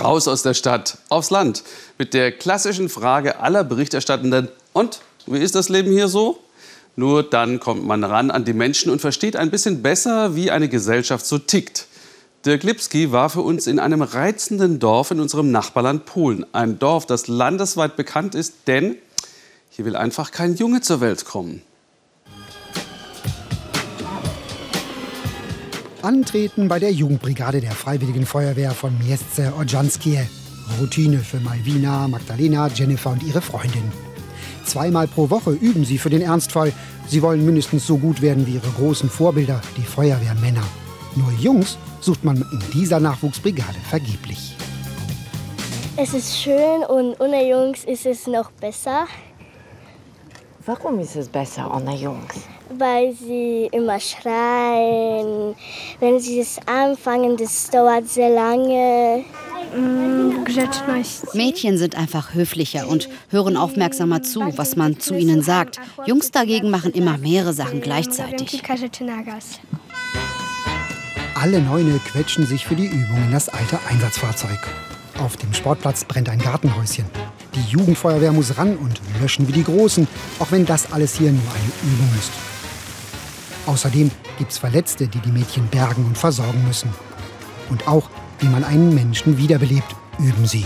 Raus aus der Stadt, aufs Land. Mit der klassischen Frage aller Berichterstattenden. Und, wie ist das Leben hier so? Nur dann kommt man ran an die Menschen und versteht ein bisschen besser, wie eine Gesellschaft so tickt. Dirk Lipski war für uns in einem reizenden Dorf in unserem Nachbarland Polen. Ein Dorf, das landesweit bekannt ist, denn hier will einfach kein Junge zur Welt kommen. Antreten bei der Jugendbrigade der Freiwilligen Feuerwehr von Mieszce Odżanskie. Routine für Malvina, Magdalena, Jennifer und ihre Freundin. Zweimal pro Woche üben sie für den Ernstfall. Sie wollen mindestens so gut werden wie ihre großen Vorbilder, die Feuerwehrmänner. Nur Jungs sucht man in dieser Nachwuchsbrigade vergeblich. Es ist schön und ohne Jungs ist es noch besser. Warum ist es besser ohne Jungs? Weil sie immer schreien. Wenn sie es anfangen, das dauert sehr lange. Mädchen sind einfach höflicher und hören aufmerksamer zu, was man zu ihnen sagt. Jungs dagegen machen immer mehrere Sachen gleichzeitig. Alle Neune quetschen sich für die Übung in das alte Einsatzfahrzeug. Auf dem Sportplatz brennt ein Gartenhäuschen. Die Jugendfeuerwehr muss ran und löschen wie die Großen, auch wenn das alles hier nur eine Übung ist. Außerdem gibt es Verletzte, die die Mädchen bergen und versorgen müssen. Und auch wie man einen Menschen wiederbelebt, üben sie.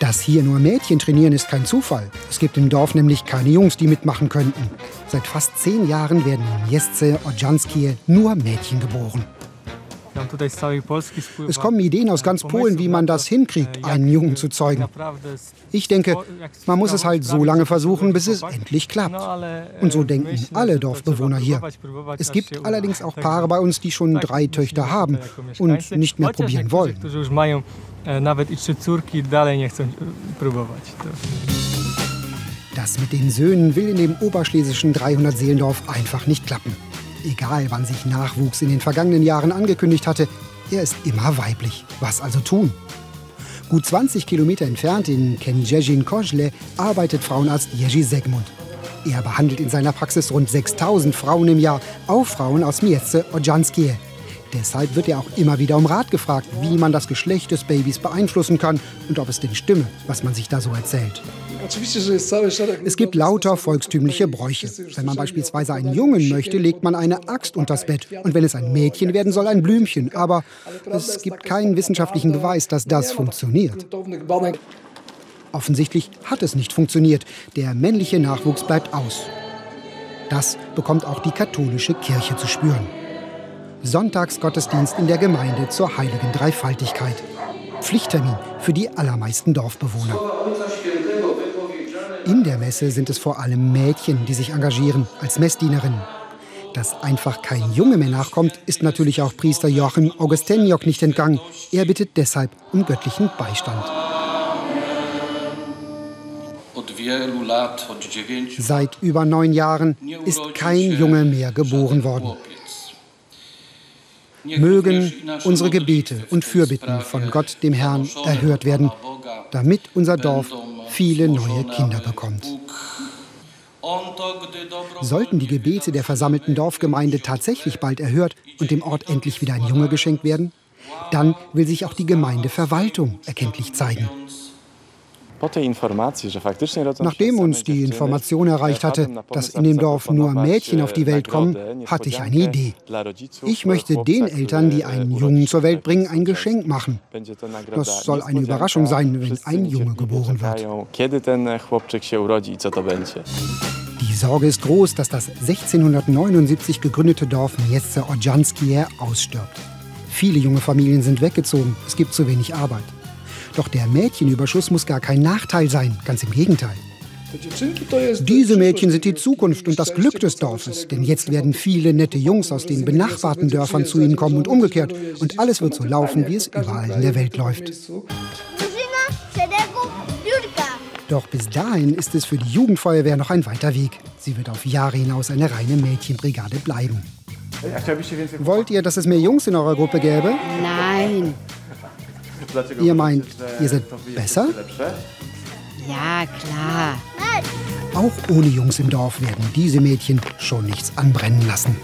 Dass hier nur Mädchen trainieren, ist kein Zufall. Es gibt im Dorf nämlich keine Jungs, die mitmachen könnten. Seit fast zehn Jahren werden in Jesce Odżanskie nur Mädchen geboren. Es kommen Ideen aus ganz Polen, wie man das hinkriegt, einen Jungen zu zeugen. Ich denke, man muss es halt so lange versuchen, bis es endlich klappt. Und so denken alle Dorfbewohner hier. Es gibt allerdings auch Paare bei uns, die schon drei Töchter haben und nicht mehr probieren wollen. Das mit den Söhnen will in dem oberschlesischen 300-Seelendorf einfach nicht klappen egal wann sich Nachwuchs in den vergangenen Jahren angekündigt hatte, er ist immer weiblich. Was also tun? Gut 20 Kilometer entfernt in Koźle arbeitet Frauenarzt Jerzy Segmund. Er behandelt in seiner Praxis rund 6000 Frauen im Jahr, auch Frauen aus Mieszce Odżanskie. Deshalb wird er auch immer wieder um Rat gefragt, wie man das Geschlecht des Babys beeinflussen kann und ob es denn stimme, was man sich da so erzählt. Es gibt lauter volkstümliche Bräuche. Wenn man beispielsweise einen Jungen möchte, legt man eine Axt unters Bett. Und wenn es ein Mädchen werden soll, ein Blümchen. Aber es gibt keinen wissenschaftlichen Beweis, dass das funktioniert. Offensichtlich hat es nicht funktioniert. Der männliche Nachwuchs bleibt aus. Das bekommt auch die katholische Kirche zu spüren. Sonntagsgottesdienst in der Gemeinde zur heiligen Dreifaltigkeit. Pflichttermin für die allermeisten Dorfbewohner. In der Messe sind es vor allem Mädchen, die sich engagieren als Messdienerinnen. Dass einfach kein Junge mehr nachkommt, ist natürlich auch Priester Joachim Augusteniok nicht entgangen. Er bittet deshalb um göttlichen Beistand. Seit über neun Jahren ist kein Junge mehr geboren worden. Mögen unsere Gebete und Fürbitten von Gott, dem Herrn, erhört werden, damit unser Dorf viele neue Kinder bekommt. Sollten die Gebete der versammelten Dorfgemeinde tatsächlich bald erhört und dem Ort endlich wieder ein Junge geschenkt werden, dann will sich auch die Gemeindeverwaltung erkenntlich zeigen. Nachdem uns die Information erreicht hatte, dass in dem Dorf nur Mädchen auf die Welt kommen, hatte ich eine Idee. Ich möchte den Eltern, die einen Jungen zur Welt bringen, ein Geschenk machen. Das soll eine Überraschung sein, wenn ein Junge geboren wird. Die Sorge ist groß, dass das 1679 gegründete Dorf Mieszce Odżanskie ausstirbt. Viele junge Familien sind weggezogen, es gibt zu wenig Arbeit. Doch der Mädchenüberschuss muss gar kein Nachteil sein, ganz im Gegenteil. Diese Mädchen sind die Zukunft und das Glück des Dorfes, denn jetzt werden viele nette Jungs aus den benachbarten Dörfern zu ihnen kommen und umgekehrt. Und alles wird so laufen, wie es überall in der Welt läuft. Doch bis dahin ist es für die Jugendfeuerwehr noch ein weiter Weg. Sie wird auf Jahre hinaus eine reine Mädchenbrigade bleiben. Wollt ihr, dass es mehr Jungs in eurer Gruppe gäbe? Nein. Ihr meint, ihr seid besser? Ja, klar. Auch ohne Jungs im Dorf werden diese Mädchen schon nichts anbrennen lassen.